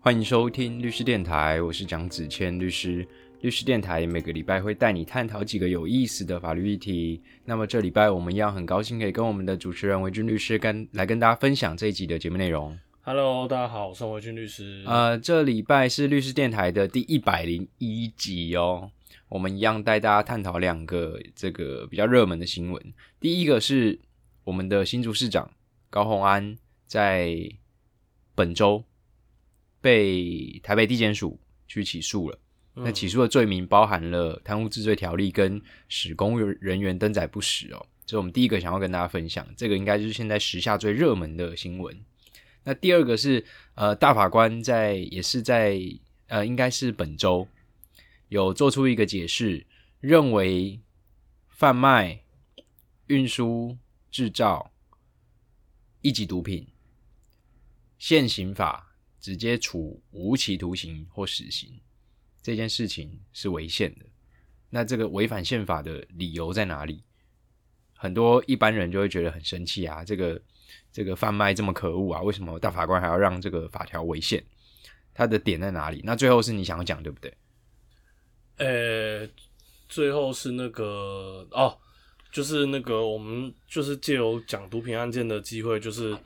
欢迎收听律师电台，我是蒋子谦律师。律师电台每个礼拜会带你探讨几个有意思的法律议题。那么这礼拜我们一样很高兴可以跟我们的主持人维军律师跟来跟大家分享这一集的节目内容。Hello，大家好，我是维军律师。呃，这礼拜是律师电台的第一百零一集哦。我们一样带大家探讨两个这个比较热门的新闻。第一个是我们的新竹市长高虹安在本周被台北地检署去起诉了。嗯那起诉的罪名包含了贪污治罪条例跟使公务人员登载不实哦，这是我们第一个想要跟大家分享，这个应该就是现在时下最热门的新闻。那第二个是呃，大法官在也是在呃，应该是本周有做出一个解释，认为贩卖、运输、制造一级毒品，现行法直接处无期徒刑或死刑。这件事情是违宪的。那这个违反宪法的理由在哪里？很多一般人就会觉得很生气啊，这个这个贩卖这么可恶啊，为什么大法官还要让这个法条违宪？它的点在哪里？那最后是你想要讲对不对？呃、最后是那个哦，就是那个我们就是借由讲毒品案件的机会，就是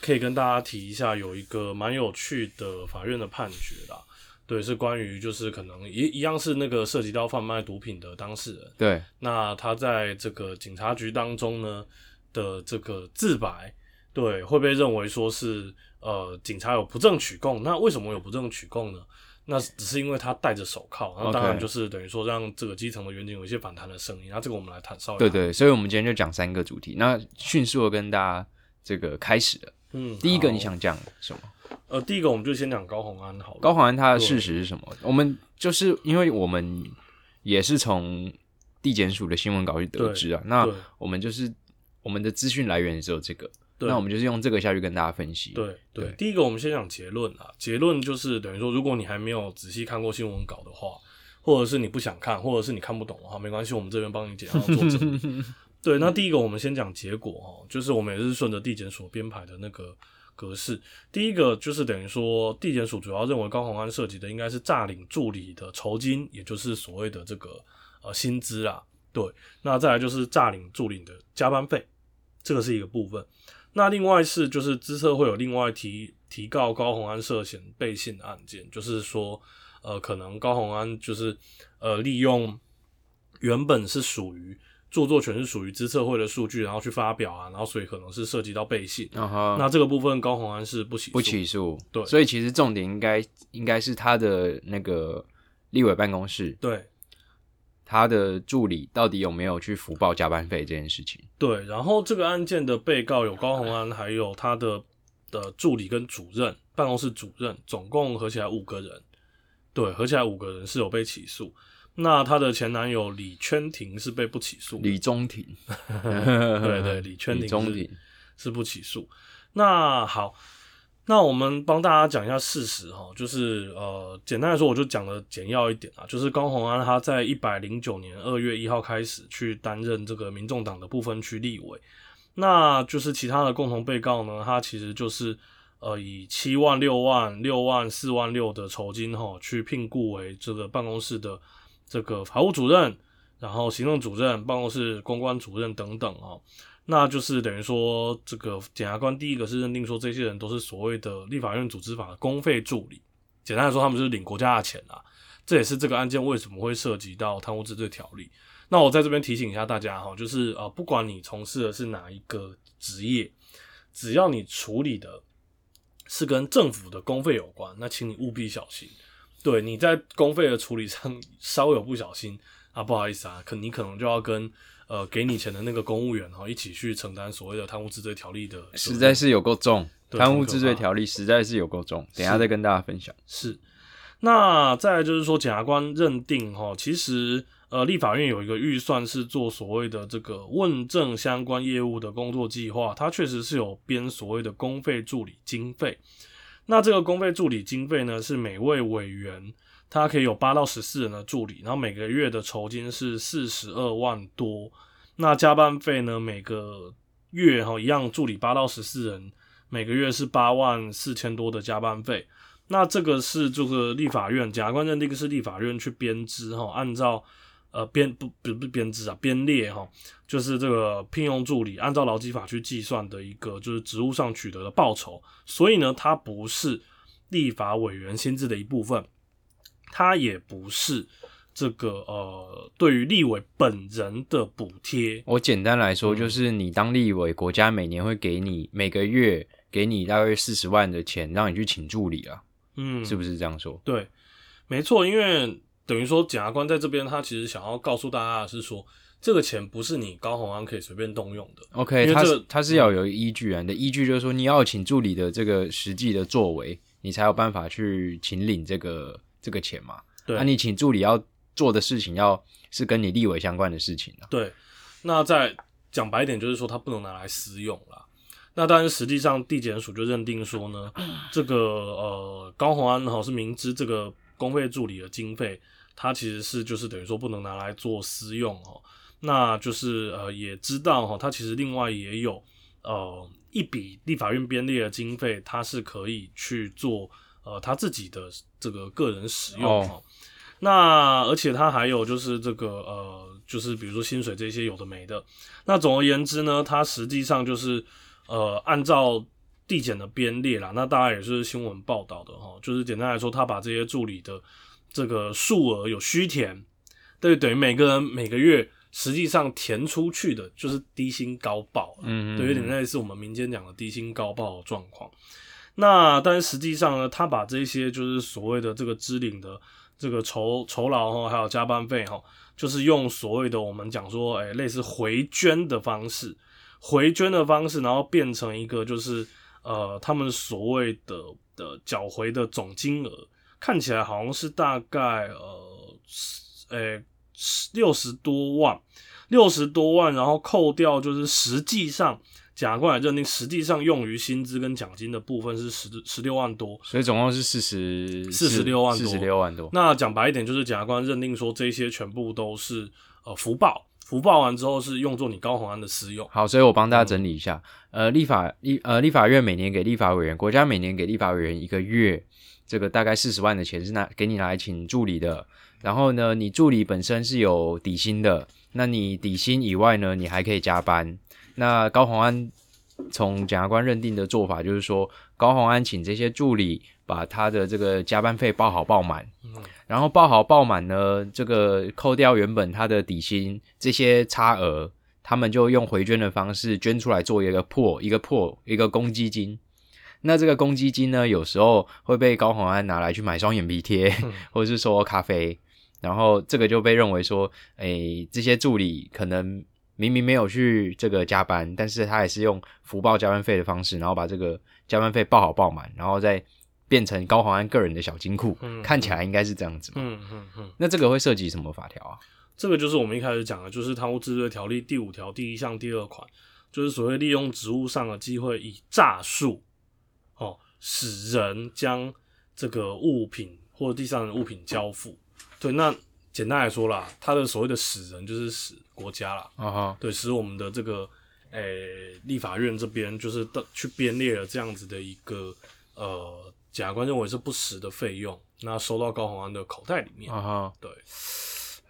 可以跟大家提一下，有一个蛮有趣的法院的判决啦。对，是关于就是可能一一样是那个涉及到贩卖毒品的当事人，对，那他在这个警察局当中呢的这个自白，对，会被认为说是呃警察有不正取供。那为什么有不正取供呢？那只是因为他戴着手铐，那当然就是等于说让这个基层的远景有一些反弹的声音。那这个我们来谈稍微谈，对对，所以我们今天就讲三个主题。那迅速的跟大家这个开始了。嗯，第一个你想讲什么？呃，第一个我们就先讲高洪安好了。高环他的事实是什么？我们就是因为我们也是从地检署的新闻稿去得知啊，那我们就是我们的资讯来源只有这个，对那我们就是用这个下去跟大家分析。对对对，第一个我们先讲结论啊，结论就是等于说，如果你还没有仔细看过新闻稿的话，或者是你不想看，或者是你看不懂的话，没关系，我们这边帮你简要做整理。对，那第一个我们先讲结果哦，就是我们也是顺着地检所编排的那个格式。第一个就是等于说，地检署主要认为高鸿安涉及的应该是诈领助理的酬金，也就是所谓的这个呃薪资啊。对，那再来就是诈领助理的加班费，这个是一个部分。那另外是就是资策会有另外提提告高鸿安涉嫌背信案件，就是说呃可能高鸿安就是呃利用原本是属于著作权是属于资策会的数据，然后去发表啊，然后所以可能是涉及到背信。那这个部分高鸿安是不起不起诉，对所以其实重点应该应该是他的那个立委办公室，对他的助理到底有没有去福报加班费这件事情。对，然后这个案件的被告有高洪安，还有他的的助理跟主任办公室主任，总共合起来五个人。对，合起来五个人是有被起诉。那她的前男友李圈廷是被不起诉，李中庭，对对，李圈廷是李中庭，是不起诉。那好，那我们帮大家讲一下事实哈，就是呃，简单来说，我就讲的简要一点啊，就是高鸿安他在一百零九年二月一号开始去担任这个民众党的不分区立委，那就是其他的共同被告呢，他其实就是呃以七万、六万、六万、四万六的酬金哈，去聘雇为这个办公室的这个法务主任，然后行政主任、办公室公关主任等等哦。那就是等于说，这个检察官第一个是认定说，这些人都是所谓的立法院组织法的公费助理。简单来说，他们就是领国家的钱啦。这也是这个案件为什么会涉及到贪污治罪条例。那我在这边提醒一下大家哈，就是呃，不管你从事的是哪一个职业，只要你处理的是跟政府的公费有关，那请你务必小心。对，你在公费的处理上 稍微有不小心啊，不好意思啊，可你可能就要跟呃给你钱的那个公务员哈一起去承担所谓的贪污治罪条例的实在是有够重，对贪污治罪条例实在是有够重，等一下再跟大家分享。是。那再来就是说，检察官认定哈，其实呃，立法院有一个预算是做所谓的这个问政相关业务的工作计划，它确实是有编所谓的公费助理经费。那这个公费助理经费呢，是每位委员他可以有八到十四人的助理，然后每个月的酬金是四十二万多。那加班费呢，每个月哈一样助理八到十四人，每个月是八万四千多的加班费。那这个是这个立法院检察官认定是立法院去编织哈，按照呃编不不不编织啊编列哈，就是这个聘用助理按照劳基法去计算的一个就是职务上取得的报酬，所以呢，它不是立法委员薪资的一部分，它也不是这个呃对于立委本人的补贴。我简单来说，就是你当立委，国家每年会给你每个月给你大约四十万的钱，让你去请助理啊。嗯，是不是这样说？对，没错，因为等于说检察官在这边，他其实想要告诉大家的是说，这个钱不是你高鸿安可以随便动用的。OK，他是他是要有依据啊，你的依据就是说你要请助理的这个实际的作为，你才有办法去请领这个这个钱嘛。对那、你请助理要做的事情，要是跟你立委相关的事情啊。对，那再讲白一点，就是说他不能拿来私用啦。那但是，实际上地检署就认定说呢，这个呃高鸿安哈是明知这个公费助理的经费，他其实是就是等于说不能拿来做私用哦。那就是呃也知道哈，他其实另外也有呃一笔立法院编列的经费，他是可以去做呃他自己的这个个人使用哦哦。那而且他还有就是这个呃，就是比如说薪水这些有的没的。那总而言之呢，他实际上就是呃，按照递减的编列啦，那大家也是新闻报道的哈。就是简单来说，他把这些助理的这个数额有虚填，对，等于每个人每个月实际上填出去的就是低薪高报嗯，嗯对，有点类似我们民间讲的低薪高报的状况。那但是实际上呢，他把这些就是所谓的这个支领的这个酬酬劳哈，还有加班费哈，就是用所谓的我们讲说，哎、类似回捐的方式，回捐的方式，然后变成一个就是呃，他们所谓的的缴回的总金额，看起来好像是大概呃，呃六十多万，六十多万，然后扣掉就是实际上。检察官来认定，实际上用于薪资跟奖金的部分是十十六万多，所以总共是四十四十六万多四十六万多。那讲白一点，就是检察官认定说这些全部都是呃福报，福报完之后是用作你高鸿安的私用。好，所以我帮大家整理一下，呃，立法立呃立法院每年给立法委员，国家每年给立法委员一个月，这个大概四十万的钱是拿给你拿来请助理的。然后呢，你助理本身是有底薪的，那你底薪以外呢，你还可以加班。那高鸿安从检察官认定的做法就是说，高鸿安请这些助理把他的这个加班费报好报满，嗯。然后报好报满呢，这个扣掉原本他的底薪这些差额，他们就用回捐的方式捐出来做一个破一个破一个公积金。那这个公积金呢，有时候会被高鸿安拿来去买双眼皮贴，或者是说咖啡，然后这个就被认为说，诶，这些助理可能明明没有去这个加班，但是他也是用福报加班费的方式，然后把这个加班费报好报满，然后再变成高鸿安个人的小金库，嗯看起来应该是这样子嘛。嗯嗯嗯，那这个会涉及什么法条啊？这个就是我们一开始讲的，就是贪污治罪条例第五条第一项第二款，就是所谓利用职务上的机会以诈术哦，使人将这个物品或者第三人物品交付。对，那简单来说啦，他的所谓的使人就是使国家啦，啊哈，对，使我们的这个诶、立法院这边就是的去编列了这样子的一个呃，检察官认为是不实的费用，那收到高鸿安的口袋里面。啊哈，对，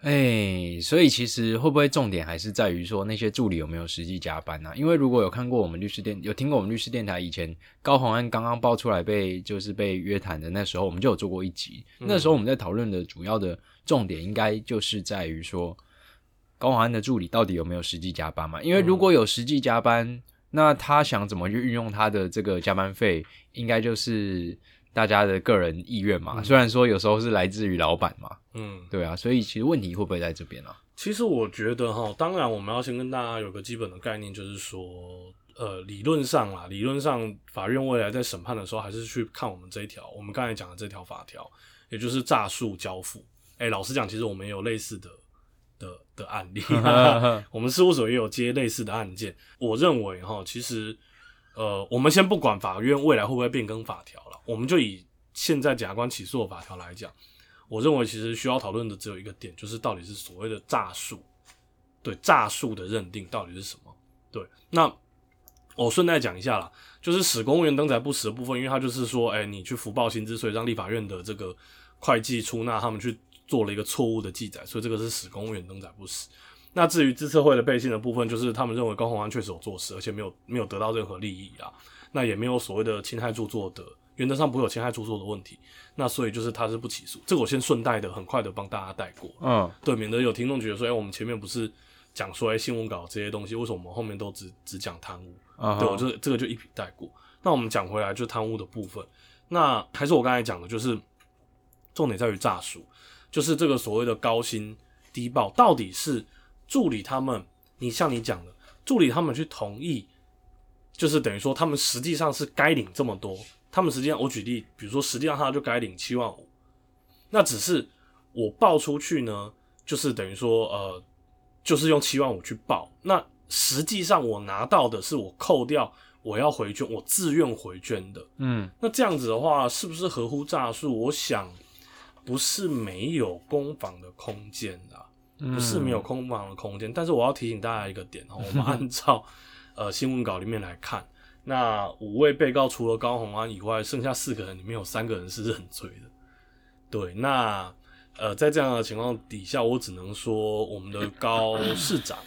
哎，所以其实会不会重点还是在于说那些助理有没有实际加班呢、因为如果有看过我们律师电，有听过我们律师电台以前高宏安刚刚爆出来被就是被约谈的那时候，我们就有做过一集。那时候我们在讨论的主要的重点应该就是在于说高鸿安的助理到底有没有实际加班嘛？因为如果有实际加班，那他想怎么去运用他的这个加班费，应该就是大家的个人意愿嘛。虽然说有时候是来自于老板嘛，嗯，对啊，所以其实问题会不会在这边啊？其实我觉得哈，当然我们要先跟大家有个基本的概念，就是说，呃，理论上啦，理论上法院未来在审判的时候，还是去看我们这一条，我们刚才讲的这条法条，也就是诈术交付。哎、老实讲，其实我们也有类似的的的案例，我们事务所也有接类似的案件。我认为哈，其实呃，我们先不管法院未来会不会变更法条了，我们就以现在检察官起诉的法条来讲，我认为其实需要讨论的只有一个点，就是到底是所谓的诈术，对诈术的认定到底是什么？对，那我顺带讲一下啦，就是使公务员登载不实的部分，因为他就是说，哎、你去福报薪资，所以让立法院的这个会计出纳他们去做了一个错误的记载，所以这个是使公务员登载不死。那至于自测会的背信的部分，就是他们认为高鸿安确实有做事，而且没有没有得到任何利益啊，那也没有所谓的侵害著作的，原则上不会有侵害著作的问题。那所以就是他是不起诉，这个我先顺带的很快的帮大家带过，嗯，对，免得有听众觉得说，哎、我们前面不是讲说，哎、新闻稿这些东西，为什么我们后面都只只讲贪污？啊对，我就这个就一笔带过。那我们讲回来，就贪污的部分，那还是我刚才讲的，就是重点在于诈术，就是这个所谓的高薪低报，到底是助理他们，你像你讲的，助理他们去同意，就是等于说他们实际上是该领这么多，他们实际上我举例，比如说实际上他就该领七万五，那只是我报出去呢，就是等于说呃，就是用七万五去报，那实际上我拿到的是我扣掉我要回捐，我自愿回捐的。嗯那这样子的话，是不是合乎诈术？我想不是没有攻防的空间的、不是没有攻防的空间。但是我要提醒大家一个点哦，我们按照呃新闻稿里面来看，那五位被告除了高鸿安以外，剩下四个人里面有三个人是认罪的。对，那呃，在这样的情况底下，我只能说我们的高市长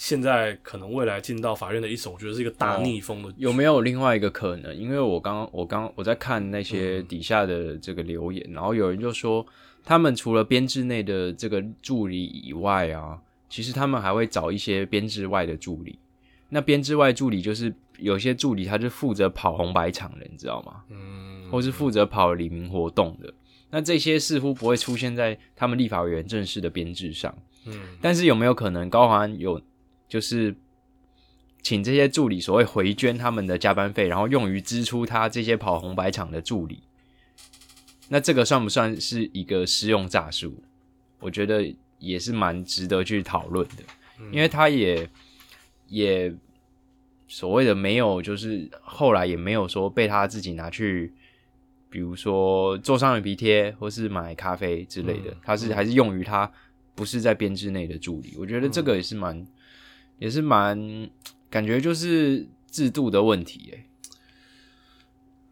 现在可能未来进到法院的一审，我觉得是一个大哦逆风的。有没有另外一个可能？因为我刚我刚我在看那些底下的这个留言，然后有人就说，他们除了编制内的这个助理以外啊，其实他们还会找一些编制外的助理。那编制外助理就是有些助理他是负责跑红白场的，你知道吗？嗯，或是负责跑黎明活动的。那这些似乎不会出现在他们立法委员正式的编制上。嗯但是有没有可能高华安有就是请这些助理所谓回捐他们的加班费，然后用于支出他这些跑红白场的助理？那这个算不算是一个施用诈术？我觉得也是蛮值得去讨论的，因为他也也所谓的没有，就是后来也没有说被他自己拿去。比如说做双眼皮贴，或是买咖啡之类的，嗯他是还是用于他不是在编制内的助理，我觉得这个也是蛮，也是蛮感觉就是制度的问题，诶。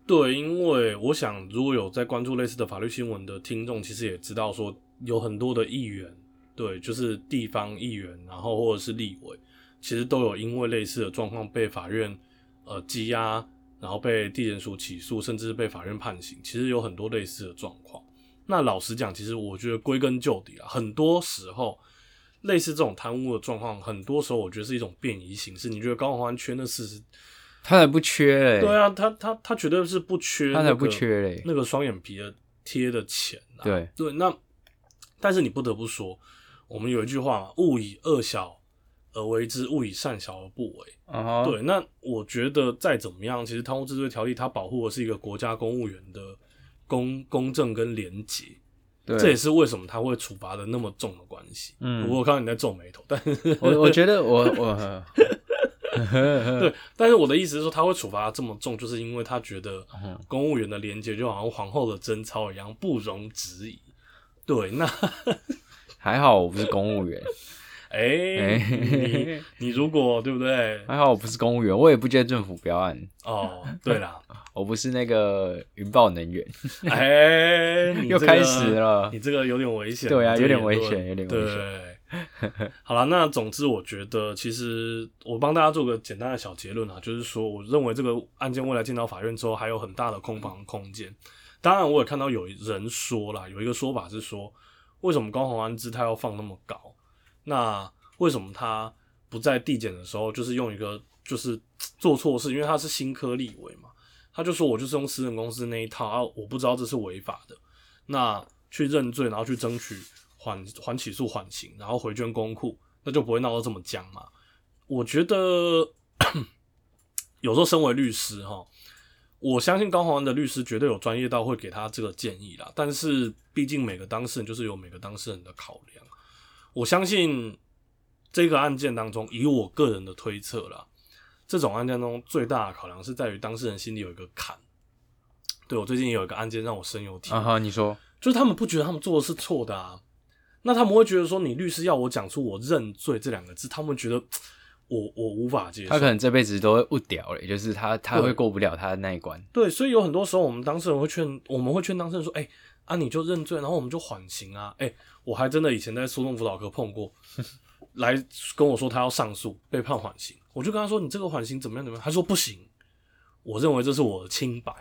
对，因为我想，如果有在关注类似的法律新闻的听众，其实也知道说，有很多的议员，对，就是地方议员，然后或者是立委，其实都有因为类似的状况被法院呃羁押，然后被地检署起诉，甚至是被法院判刑。其实有很多类似的状况。那老实讲，其实我觉得归根究底啊，很多时候类似这种贪污的状况，很多时候我觉得是一种便宜形式。你觉得高鸿安缺那四十？他才不缺嘞，对啊，他他他绝对是不缺、他才不缺嘞，那个双眼皮的贴的钱啊。对对，那但是你不得不说，我们有一句话嘛，“勿以恶小而为之，勿以善小而不为”。对，那我觉得再怎么样，其实贪污治罪条例它保护的是一个国家公务员的公公正跟廉洁，对，这也是为什么他会处罚的那么重的关系。嗯我看到你在皱眉头，但是我我觉得我我 对，但是我的意思是说，他会处罚得这么重，就是因为他觉得嗯公务员的廉洁就好像皇后的贞操一样，不容置疑。对，那还好我不是公务员，哎、哎你你如果对不对？还好我不是公务员，我也不接政府标案，哦，对啦，我不是那个云豹能源，哎、你这个又开始了你这个有点危险。对啊有点危险有点危险对。好了，那总之我觉得，其实我帮大家做个简单的小结论啊，就是说，我认为这个案件未来进到法院之后，还有很大的空房空间。当然，我也看到有人说了，有一个说法是说，为什么高鸿安姿态要放那么高？那为什么他不在递减的时候，就是用一个就是做错事，因为他是新科立委嘛，他就说我就是用私人公司那一套啊，我不知道这是违法的，那去认罪，然后去争取缓缓起诉缓刑，然后回捐公库，那就不会闹到这么僵嘛。我觉得 有时候身为律师哈，我相信高鸿安的律师绝对有专业到会给他这个建议啦。但是毕竟每个当事人就是有每个当事人的考量，我相信这个案件当中，以我个人的推测啦，这种案件中最大的考量是在于当事人心里有一个坎。对我最近有一个案件让我深有体会啊哈，你说，就是他们不觉得他们做的是错的啊，那他们会觉得说，你律师要我讲出我认罪这两个字，他们觉得我我无法接受。他可能这辈子都会误屌嘞，就是他他对会过不了他的那一关。对，所以有很多时候我们当事人会劝，我们会劝当事人说，哎、啊你就认罪，然后我们就缓刑啊。哎、我还真的以前在诉讼辅导科碰过，来跟我说他要上诉，被判缓刑，我就跟他说你这个缓刑怎么样怎么样，他说不行，我认为这是我的清白。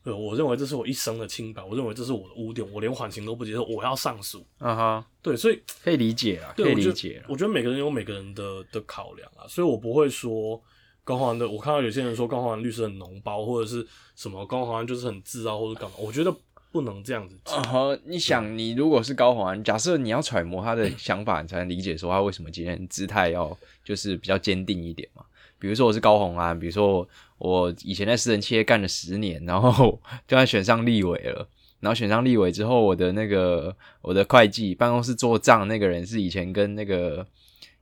对，我认为这是我一生的清白，我认为这是我的污点，我连缓刑都不接受，我要上诉。啊哈，对，所以可以理解啊，可以理解我觉得每个人有每个人的的考量啊，所以我不会说高宏安的。我看到有些人说高宏安律师很脓包，或者是什么高宏安就是很自傲，或者干嘛。我觉得不能这样子讲。啊哈，你想，你如果是高宏安，假设你要揣摩他的想法，你才能理解说他为什么今天姿态要就是比较坚定一点嘛。比如说我是高宏安，比如说我我以前在私人企业干了十年，然后 就要选上立委了。然后选上立委之后，我的那个我的会计办公室做账那个人是以前跟那个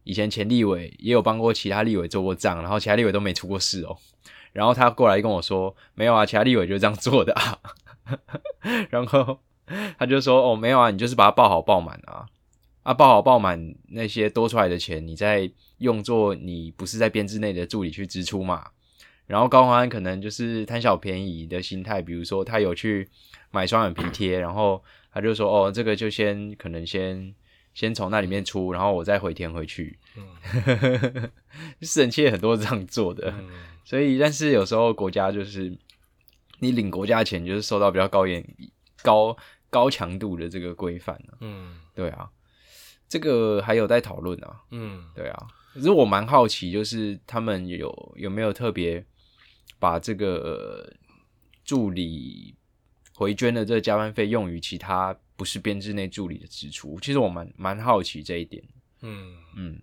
以前前立委也有帮过其他立委做过账，然后其他立委都没出过事哦。然后他过来跟我说：“没有啊，其他立委就这样做的啊。” 然后他就说：“哦，没有啊，你就是把它报好报满啊，啊，报好报满那些多出来的钱，你再用作你不是在编制内的助理去支出嘛。”然后高宏安可能就是贪小便宜的心态，比如说他有去买双眼皮贴，然后他就说：“哦，这个就先可能先先从那里面出，然后我再回填回去。”嗯私人企业很多是这样做的，嗯所以但是有时候国家就是你领国家钱，就是受到比较高严高高强度的这个规范啊。嗯对啊，这个还有待讨论啊。嗯对啊，可是我蛮好奇，就是他们有有没有特别把这个呃助理回捐的这个加班费用于其他不是编制内助理的支出？其实我蛮蛮好奇这一点。嗯。嗯，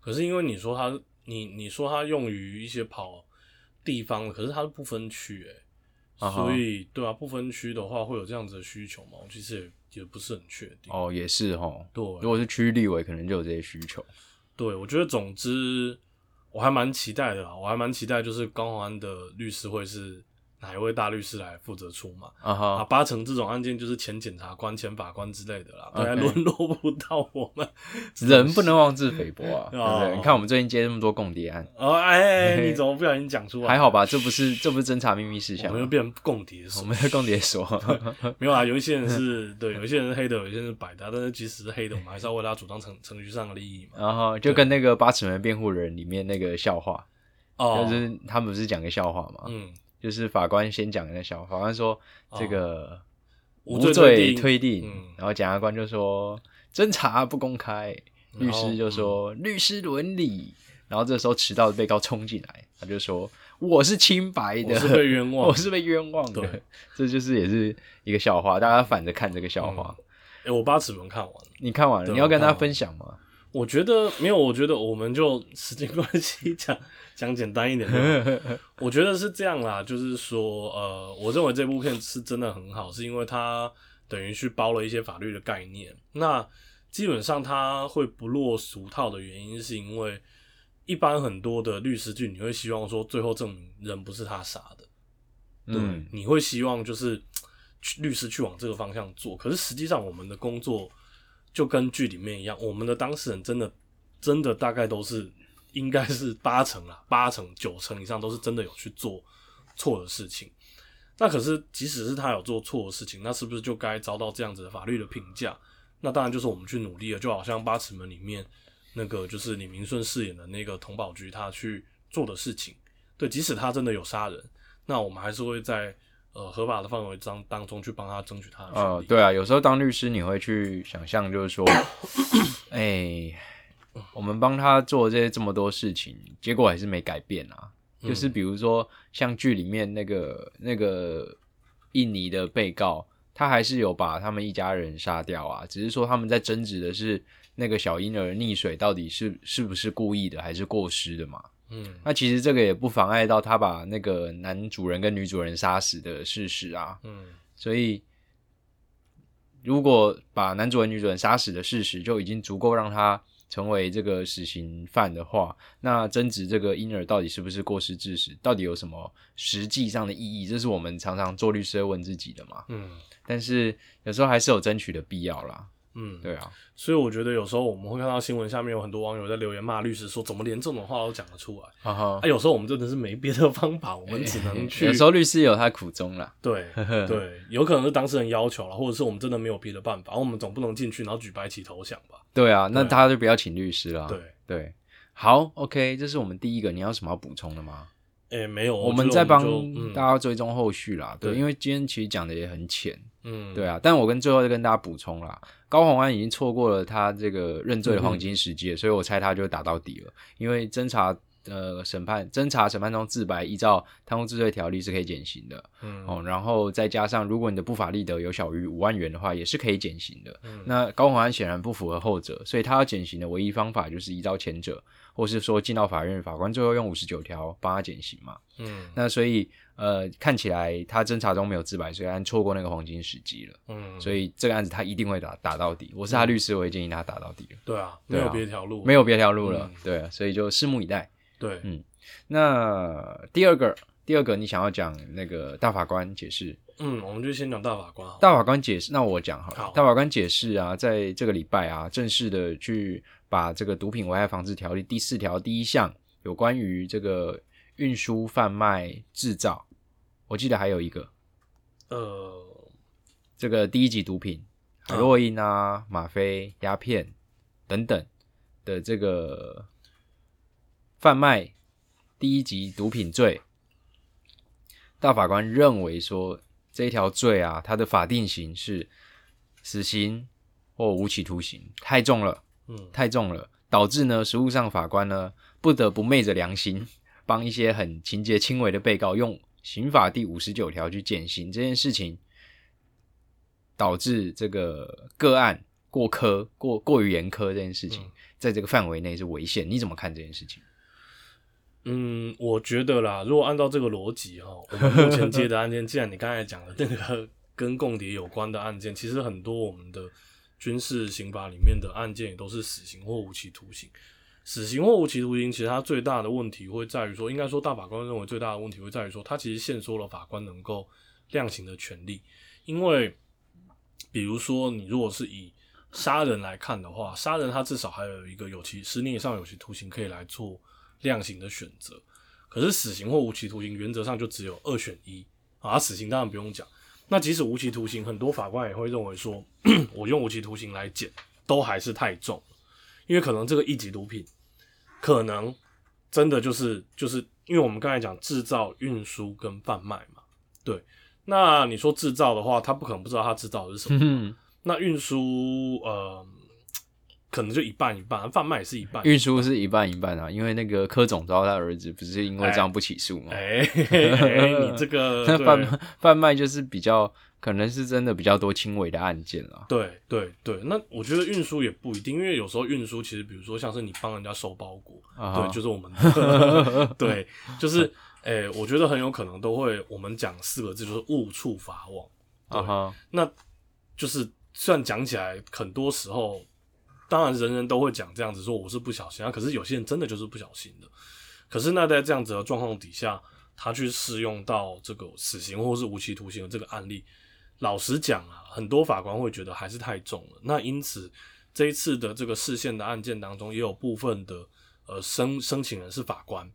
可是因为你说他，你你说他用于一些跑地方，可是他是不分区哎、啊哈所以对啊，不分区的话会有这样子的需求吗？我其实也也不是很确定。哦，也是哦。对如果是区域立委，可能就有这些需求。对，我觉得总之我还蛮期待的啦，我还蛮期待就是高宏安的律师会是哪一位大律师来负责出马。啊八成这种案件就是前检察官、前法官之类的啦，大概 OK 沦落不到我们。人不能妄自菲薄啊，对不哦对？你看我们最近接那么多共谍案，哦，哎，你怎么不小心讲出来？还好吧？这不是这不是侦查秘密事项，我们又变成共谍我。们是共谍所。没有啊，有一些人是对，有一些人是黑的，有一些人是白的，但是即使是黑的，我们还是要为他主张程程序上的利益嘛。然后就跟那个八尺门辩护人里面那个笑话，哦，就是他们不是讲个笑话嘛，嗯，就是法官先讲那笑话，法官说这个无无罪罪推定然后检察官就说侦查不公开，律师就说、律师伦理，然后这时候迟到的被告冲进来，他就说我是清白的，我是被冤枉 我是被冤枉的对，这就是也是一个笑话，大家反着看这个笑话。哎、我八尺门看完了，你看完了，你要跟大家分享吗？我觉得没有，我觉得我们就时间关系讲讲简单一点。我觉得是这样啦，就是说，呃，我认为这部片是真的很好，是因为它等于去包了一些法律的概念。那基本上它会不落俗套的原因，是因为一般很多的律师剧，你会希望说最后证明人不是他杀的，对，嗯你会希望就是 去律师去往这个方向做，可是实际上我们的工作就跟剧里面一样，我们的当事人真的真的大概都是应该是八成啦，八成九成以上都是真的有去做错的事情。那可是即使是他有做错的事情，那是不是就该遭到这样子的法律的评价？那当然就是我们去努力了，就好像八尺门里面那个就是李明顺饰演的那个童宝驹他去做的事情。对，即使他真的有杀人，那我们还是会在呃合法的范围当当中去帮他争取他的权利。，呃对啊，有时候当律师你会去想象，就是说，哎、我们帮他做这些这么多事情，结果还是没改变啊。就是比如说，像剧里面那个那个印尼的被告，他还是有把他们一家人杀掉啊，只是说他们在争执的是那个小婴儿溺水到底是是不是故意的，还是过失的嘛。嗯那其实这个也不妨碍到他把那个男主人跟女主人杀死的事实啊。嗯所以，如果把男主人、女主人杀死的事实就已经足够让他成为这个死刑犯的话，那争执这个婴儿到底是不是过失致死，到底有什么实际上的意义？这是我们常常做律师会问自己的嘛。嗯但是有时候还是有争取的必要啦。嗯，对啊，所以我觉得有时候我们会看到新闻下面有很多网友在留言骂律师，说怎么连这种话都讲得出来？啊哈啊，，有时候我们真的是没别的方法，我们只能去 有时候律师有他苦衷啦。对 对，有可能是当事人要求了，或者是我们真的没有别的办法，我们总不能进去然后举白旗投降吧？对啊，那大家就不要请律师了。对，对，好，OK，这是我们第一个，你有什么要补充的吗？诶、没有，我们在帮大家追踪后续啦。对，对因为今天其实讲的也很浅，嗯，对啊。但我跟最后再跟大家补充啦，高洪安已经错过了他这个认罪的黄金时机了，所以我猜他就打到底了。因为侦查呃审判侦查审判中自白，依照贪污治罪条例是可以减刑的嗯，哦。然后再加上如果你的不法利得有小于五万元的话，也是可以减刑的。嗯那高洪安显然不符合后者，所以他要减刑的唯一方法就是依照前者，或是说进到法院，法官最后用五十九条帮他减刑嘛。嗯那所以呃，看起来他侦查中没有自白，所以他错过那个黄金时机了。嗯，所以这个案子他一定会打打到底。我是他律师，我也建议他打到底了，对啊，没有别条路，没有别条路了。嗯对啊，所以就拭目以待。对，嗯那第二个，第二个你想要讲那个大法官解释，嗯，我们就先讲大法官，大法官解释，那我讲好了。好大法官解释啊，在这个礼拜啊，正式的去把这个毒品危害防治条例第四条第一项有关于这个运输、贩卖、制造，我记得还有一个呃，这个第一级毒品，海洛因啊、吗啡、鸦片等等的这个贩卖第一级毒品罪，大法官认为说这一条罪啊，它的法定刑是死刑或无期徒刑，太重了，嗯太重了，导致呢，实务上法官呢不得不昧着良心，帮一些很情节轻微的被告用刑法第五十九条去减刑这件事情，导致这个个案过苛、过过于严苛这件事情，嗯在这个范围内是违宪。你怎么看这件事情？嗯，我觉得啦，如果按照这个逻辑哈，我们目前接的案件，既然你刚才讲的那个跟共谍有关的案件，其实很多我们的军事刑法里面的案件也都是死刑或无期徒刑。死刑或无期徒刑，其实它最大的问题会在于说，应该说大法官认为最大的问题会在于说，它其实限缩了法官能够量刑的权利。因为，比如说你如果是以杀人来看的话，杀人他至少还有一个有期十年以上有期徒刑可以来做量刑的选择。可是死刑或无期徒刑原则上就只有二选一啊，死刑当然不用讲。那即使无期徒刑，很多法官也会认为说，我用无期徒刑来减，都还是太重，因为可能这个一级毒品，可能真的就是就是因为我们刚才讲制造、运输跟贩卖嘛，对。那你说制造的话，他不可能不知道他制造的是什么。嗯，那运输呃，可能就一半一半，贩卖也是一半。运输是一半一半啊，因为那个柯总招他儿子不是因为这样不起诉吗？哎、嘿嘿你这个 那贩贩卖就是比较可能是真的比较多轻微的案件啦。对对对，那我觉得运输也不一定，因为有时候运输其实，比如说像是你帮人家收包裹，啊对，就是我们的 对，就是诶、我觉得很有可能都会，我们讲四个字就是误触法网，对啊哈，那就是虽然讲起来很多时候，当然人人都会讲这样子说我是不小心啊，可是有些人真的就是不小心的。可是那在这样子的状况底下，他去适用到这个死刑或是无期徒刑的这个案例，老实讲啊，很多法官会觉得还是太重了。那因此这一次的这个释宪的案件当中，也有部分的呃申申请人是法官，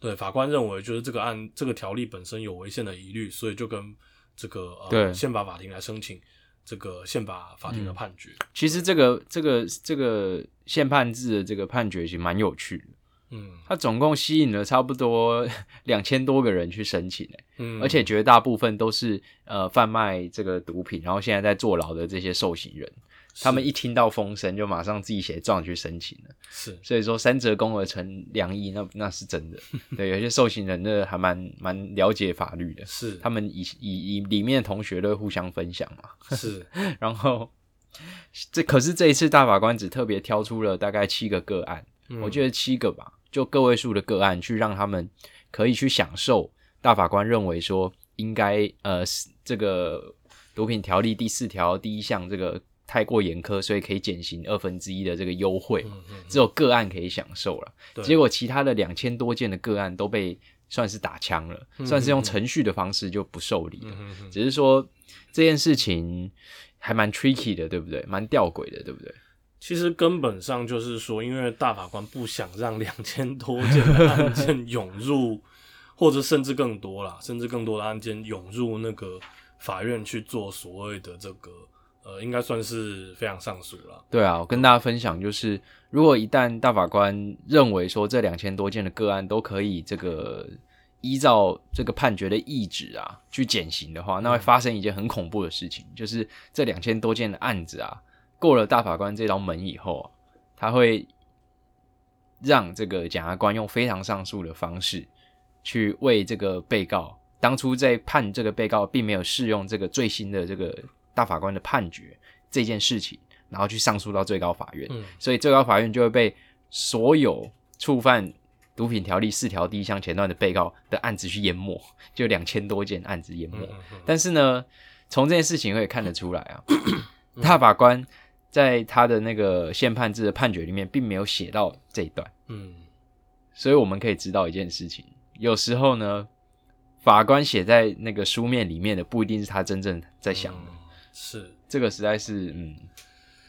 对法官认为就是这个案这个条例本身有违宪的疑虑，所以就跟这个对呃宪法法庭来申请这个宪法法庭的判决。其实这个这个这个宪判制的这个判决其实蛮有趣的，嗯。它总共吸引了差不多 两千多个人去申请诶，嗯，而且绝大部分都是呃贩卖这个毒品，然后现在在坐牢的这些受刑人，他们一听到风声就马上自己写状去申请了。是。所以说三折肱而成良医，那那是真的。对，有些受刑人呢还蛮蛮了解法律的，是。他们以以以里面的同学都会互相分享嘛。是。然后这可是这一次大法官只特别挑出了大概七个个案，我觉得得七个吧，就个位数的个案，去让他们可以去享受大法官认为说应该呃这个毒品条例第四条第一项这个太过严苛，所以可以减刑二分之一的这个优惠。只有个案可以享受了，结果其他的两千多件的个案都被算是打枪了，算是用程序的方式就不受理了。只是说这件事情还蛮 tricky 的，对不对？蛮吊诡的，对不对？其实根本上就是说，因为大法官不想让 两千多件的案件涌入，或者甚至更多啦，甚至更多的案件涌入那个法院去做所谓的这个呃，应该算是非常上诉了。对啊，我跟大家分享，就是如果一旦大法官认为说这两千多件的个案都可以这个依照这个判决的意旨啊去减刑的话，那会发生一件很恐怖的事情，就是这两千多件的案子啊。过了大法官这道门以后，啊他会让这个检察官用非常上诉的方式去为这个被告当初在判这个被告并没有适用这个最新的这个大法官的判决这件事情，然后去上诉到最高法院。嗯，所以最高法院就会被所有触犯毒品条例四条第一项前段的被告的案子去淹没，就两千多件案子淹没。但是呢，从这件事情可以看得出来啊，大法官。在他的那个宪判制的判决里面，并没有写到这一段。嗯，所以我们可以知道一件事情：有时候呢，法官写在那个书面里面的，不一定是他真正在想的。是这个实在是，嗯，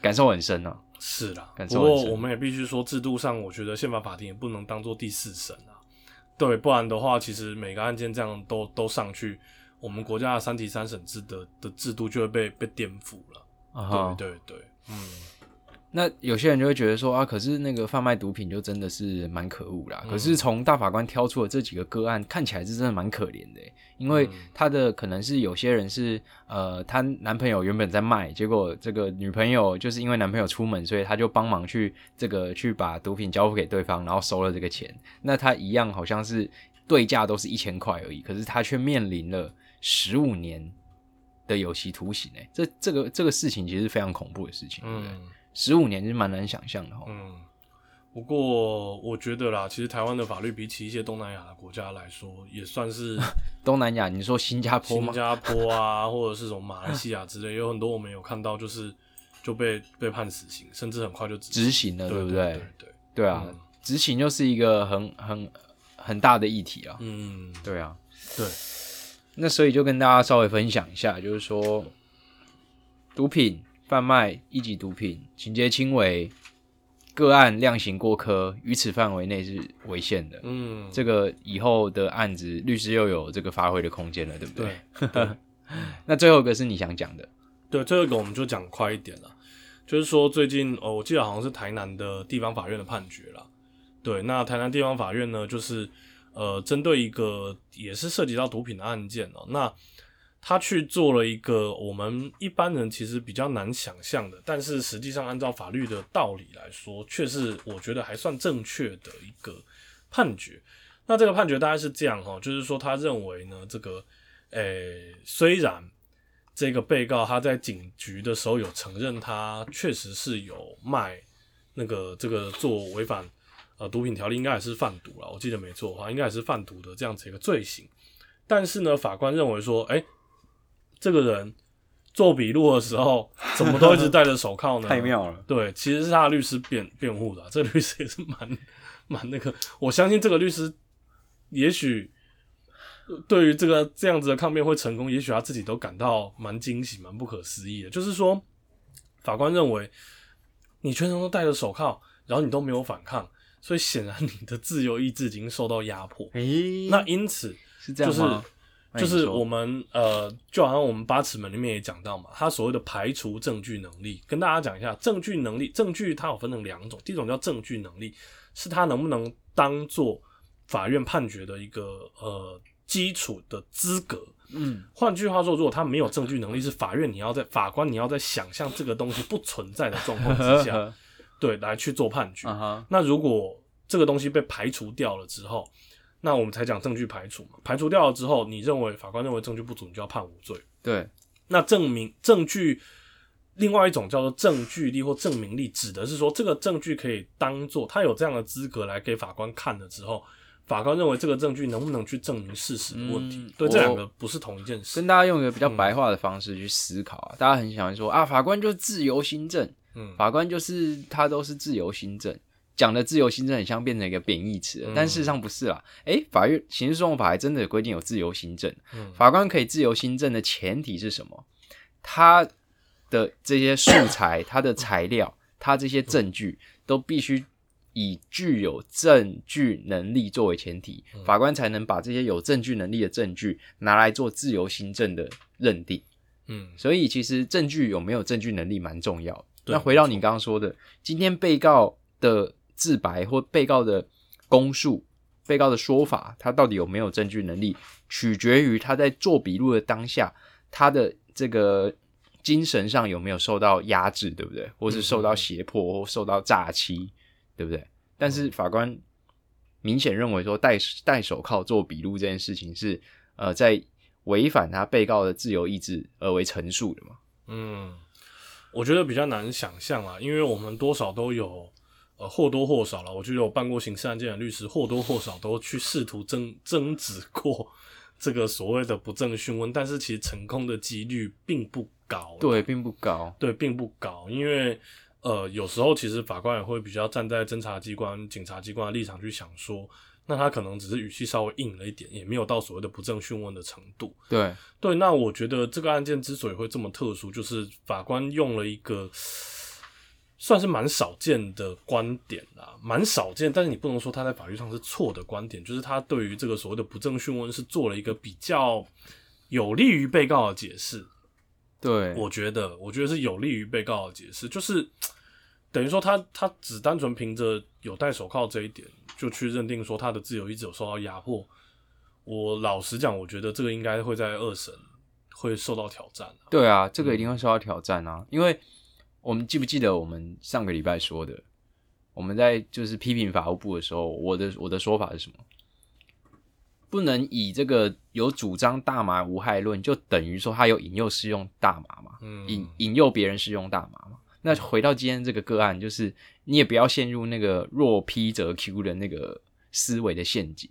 感受很深啊。是啦，不过我们也必须说，制度上，我觉得宪法法庭也不能当做第四审啊。对，不然的话，其实每个案件这样都都上去，我们国家的三级三审制的的制度就会被被颠覆了。啊，对对对。嗯，那有些人就会觉得说啊，可是那个贩卖毒品就真的是蛮可恶啦。可是从大法官挑出的这几个个案，看起来是真的蛮可怜的，因为他的可能是有些人是呃，她男朋友原本在卖，结果这个女朋友就是因为男朋友出门，所以他就帮忙去这个去把毒品交付给对方，然后收了这个钱。那他一样好像是对价都是一千块而已，可是他却面临了十五年。的有期徒刑诶，这这个这个事情其实是非常恐怖的事情，对不对？十五年是蛮难想象的哈。嗯，不过我觉得啦，其实台湾的法律比起一些东南亚的国家来说，也算是 东南亚。你说新加坡吗？新加坡啊，或者是什么马来西亚之类，有很多我们有看到，就是就被被判死刑，甚至很快就执行了，对不对？对对啊，执行又是一个很很很大的议题啊。嗯，对啊，对。那所以就跟大家稍微分享一下，就是说，毒品贩卖一级毒品，情节轻微，个案量刑过科，于此范围内是违宪的。嗯，这个以后的案子，律师又有这个发挥的空间了，对不对？对。那最后一个是你想讲的，对，最后一个我们就讲快一点了，就是说最近哦，我记得好像是台南的地方法院的判决了。对，那台南地方法院呢，就是。呃，针对一个也是涉及到毒品的案件哦，那他去做了一个我们一般人其实比较难想象的，但是实际上按照法律的道理来说，却是我觉得还算正确的一个判决。那这个判决大概是这样哈，就是说他认为呢，这个诶，虽然这个被告他在警局的时候有承认他确实是有卖那个这个做违反。呃，毒品条例应该也是贩毒了，我记得没错的话，应该也是贩毒的这样子一个罪行。但是呢，法官认为说，哎，这个人做笔录的时候，怎么都一直戴着手铐呢？太妙了。对，其实是他的律师辩辩护的，这个律师也是蛮蛮那个。我相信这个律师也许对于这个这样子的抗辩会成功，也许他自己都感到蛮惊喜、蛮不可思议的。就是说，法官认为你全程都戴着手铐，然后你都没有反抗。所以显然你的自由意志已经受到压迫。诶，那因此是这样吗？就是我们呃，就好像我们八尺门里面也讲到嘛，他所谓的排除证据能力，跟大家讲一下，证据能力，证据它有分成两种，第一种叫证据能力，是他能不能当做法院判决的一个呃基础的资格。嗯，换句话说，如果他没有证据能力，是法院你要在法官你要在想象这个东西不存在的状况之下。对，来去做判决。那如果这个东西被排除掉了之后，那我们才讲证据排除嘛。排除掉了之后，你认为法官认为证据不足，你就要判无罪。对，那证明证据，另外一种叫做证据力或证明力，指的是说这个证据可以当做他有这样的资格来给法官看了之后，法官认为这个证据能不能去证明事实的问题。对，这两个不是同一件事。跟大家用一个比较白话的方式去思考啊，大家很喜欢说啊，法官就自由心证。嗯，法官就是他都是自由新政，讲的自由新政很像变成一个贬义词，但事实上不是啦。诶，法院刑事诉讼法还真的有规定有自由新政，法官可以自由新政的前提是什么？他的这些素材、他的材料、他这些证据，都必须以具有证据能力作为前提，法官才能把这些有证据能力的证据拿来做自由行政的认定。嗯，所以其实证据有没有证据能力蛮重要那回到你刚刚说的，今天被告的自白或被告的供述、被告的说法，他到底有没有证据能力，取决于他在做笔录的当下，他的这个精神上有没有受到压制，对不对？或是受到胁迫或受到诈欺，对不对？但是法官明显认为说戴戴手铐做笔录这件事情是呃在违反他被告的自由意志而为陈述的嘛？嗯，我觉得比较难想象啊，因为我们多少都有，呃，或多或少了。我觉得有办过刑事案件的律师，或多或少都去试图争争执过这个所谓的不正讯问，但是其实成功的几率并不高。对，并不高。对，并不高，因为呃，有时候其实法官也会比较站在侦查机关、警察机关的立场去想说，那他可能只是语气稍微硬了一点，也没有到所谓的不正讯问的程度。对，对，那我觉得这个案件之所以会这么特殊，就是法官用了一个算是蛮少见的观点啦，蛮少见，但是你不能说他在法律上是错的观点，就是他对于这个所谓的不正讯问是做了一个比较有利于被告的解释。对，我觉得，我觉得是有利于被告的解释，就是等于说他他只单纯凭着有戴手铐这一点，就去认定说他的自由意志有受到压迫。我老实讲，我觉得这个应该会在二审会受到挑战、啊。对啊，这个一定会受到挑战啊！因为我们记不记得我们上个礼拜说的，我们在就是批评法务部的时候，我的我的说法是什么？不能以这个有主张大麻无害论，就等于说他有引诱适用大麻嘛，嗯引引诱别人适用大麻嘛。那回到今天这个个案，就是你也不要陷入那个若 P 则 Q 的那个思维的陷阱。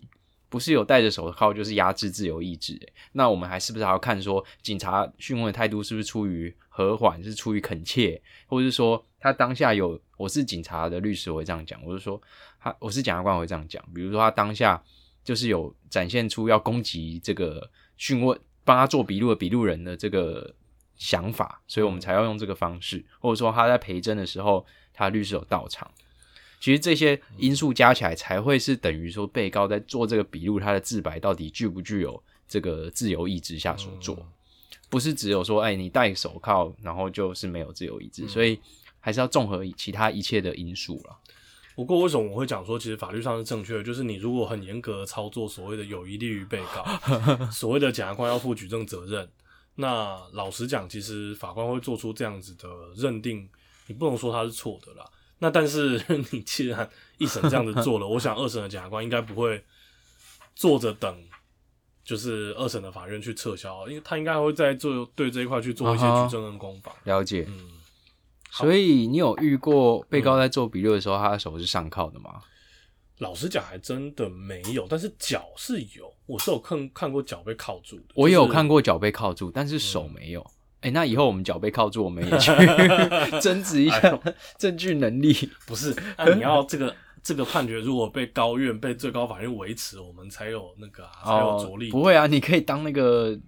不是有戴着手铐就是压制自由意志、欸，那我们还是不是还要看说警察讯问的态度是不是出于和缓，是出于恳切，或者是说他当下有我是警察的律师我会这样讲，我是说他我是检察官我会这样讲，比如说他当下就是有展现出要攻击这个讯问帮他做笔录的笔录人的这个想法，所以我们才要用这个方式，或者说他在陪侦的时候，他律师有到场。其实这些因素加起来，才会是等于说被告在做这个笔录，他的自白到底具不具有这个自由意志下所做，不是只有说，哎，你戴手铐，然后就是没有自由意志，所以还是要综合其他一切的因素了。不过为什么我会讲说，其实法律上是正确的？就是你如果很严格的操作所谓的有疑利于被告，所谓的检察官要负举证责任，那老实讲，其实法官会做出这样子的认定，你不能说他是错的啦。那但是 你既然一审这样子做了，我想二审的检察官应该不会坐着等，就是二审的法院去撤销，因为他应该会在做对这一块去做一些举证跟攻防。了解。嗯，所以你有遇过被告在做笔录的时候，他的手是上铐的吗？老实讲，还真的没有，但是脚是有，我是有看看过脚被铐住的。我也有看过脚被铐住，但是手没有。哎、那以后我们脚被铐住，我们也去 争执一哎下证据能力。不是，那你要这个这个判决，如果被高院、被最高法院维持，我们才有那个、啊、才有着力。哦不会啊，你可以当那个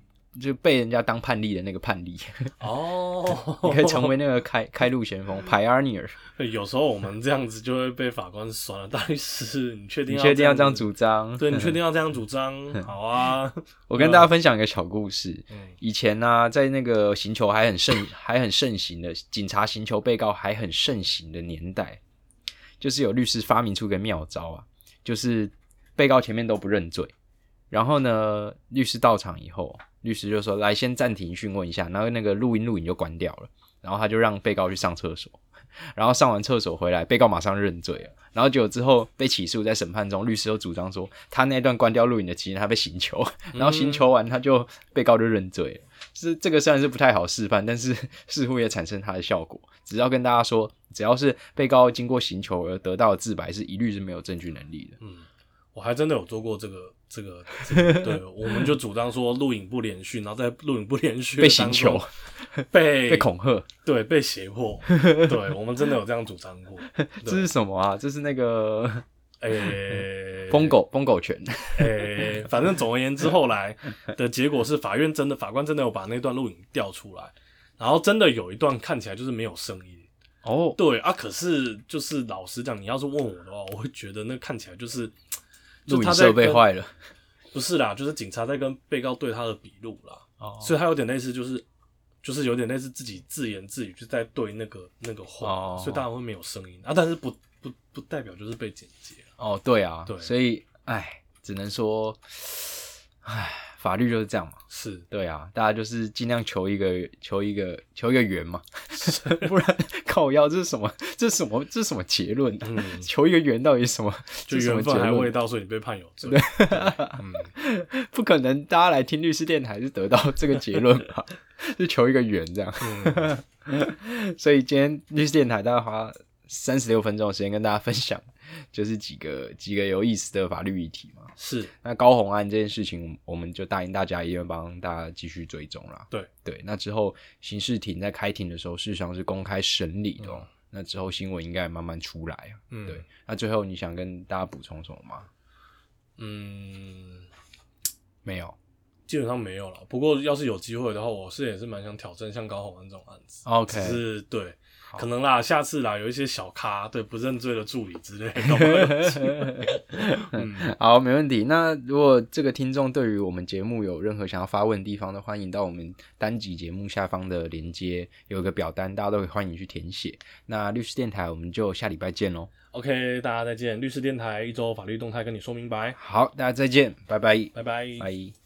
就被人家当判例的那个判例，哦，你可以成为那个开开路先锋 pioneer。有时候我们这样子就会被法官酸了。大律师，你确定你要确定要这样？主张？对，你确定要这样主张？好啊。我跟大家分享一个小故事。嗯以前呢、在那个刑求还很盛、还很盛行的警察刑求被告还很盛行的年代，就是有律师发明出个妙招啊，就是被告前面都不认罪，然后呢，律师到场以后，律师就说：“来，先暂停讯问一下。”然后那个录音录影就关掉了，然后他就让被告去上厕所，然后上完厕所回来，被告马上认罪了。然后结果之后被起诉，在审判中，律师又主张说，他那段关掉录影的期间，他被刑求，然后刑求完，他就被告就认罪了。是这个虽然是不太好示范，但是 似乎也产生它的效果。只要跟大家说，只要是被告经过刑求而得到的自白，是一律是没有证据能力的。嗯，我还真的有做过这个这个，这个对，我们就主张说录影不连续，然后在录影不连续被刑求，被 被恐吓，对，被胁迫，对我们真的有这样主张过。这是什么啊？这是那个诶、疯狗疯狗拳。诶、反正总而言之，后来的结果是法院真的法官真的有把那段录影调出来，然后真的有一段看起来就是没有声音。哦，对啊，可是就是老实讲，你要是问我的话，我会觉得那看起来就是，录影设备坏了。不是啦，就是警察在跟被告对他的笔录啦，哦所以他有点类似，就是就是有点类似自己自言自语，就在对那个那个话，哦所以当然会没有声音啊，但是不不不代表就是被剪接啊哦，对啊，对所以，哎，只能说，哎，法律就是这样嘛。是对啊，大家就是尽量求一个求一个求一个圆嘛，不然靠腰这是什么？这是什么？这是什么结论、啊？嗯 求一个圆到底是什么？就缘分还未到，所以你被判有罪。对嗯，不可能，大家来听律师电台是得到这个结论吧？是求一个圆这样。嗯所以今天律师电台大概花三十六分钟的时间跟大家分享，就是几个几个有意思的法律议题嘛。是那高红案这件事情，我们就答应大家，也会帮大家继续追踪啦。对对，那之后刑事庭在开庭的时候，事实上是公开审理的、哦。那之后新闻应该慢慢出来啊。嗯对，那最后你想跟大家补充什么吗？嗯，没有。基本上没有了。不过要是有机会的话，我是也是蛮想挑战像高洪安这种案子。OK 只是对，可能啦，下次啦，有一些小咖对不认罪的助理之类的，嗯，好，没问题。那如果这个听众对于我们节目有任何想要发问的地方呢，欢迎到我们单集节目下方的连接有一个表单，大家都可以欢迎去填写。那律师电台我们就下礼拜见喽。OK，大家再见。律师电台一周法律动态跟你说明白，好，大家再见，拜拜，拜拜。拜。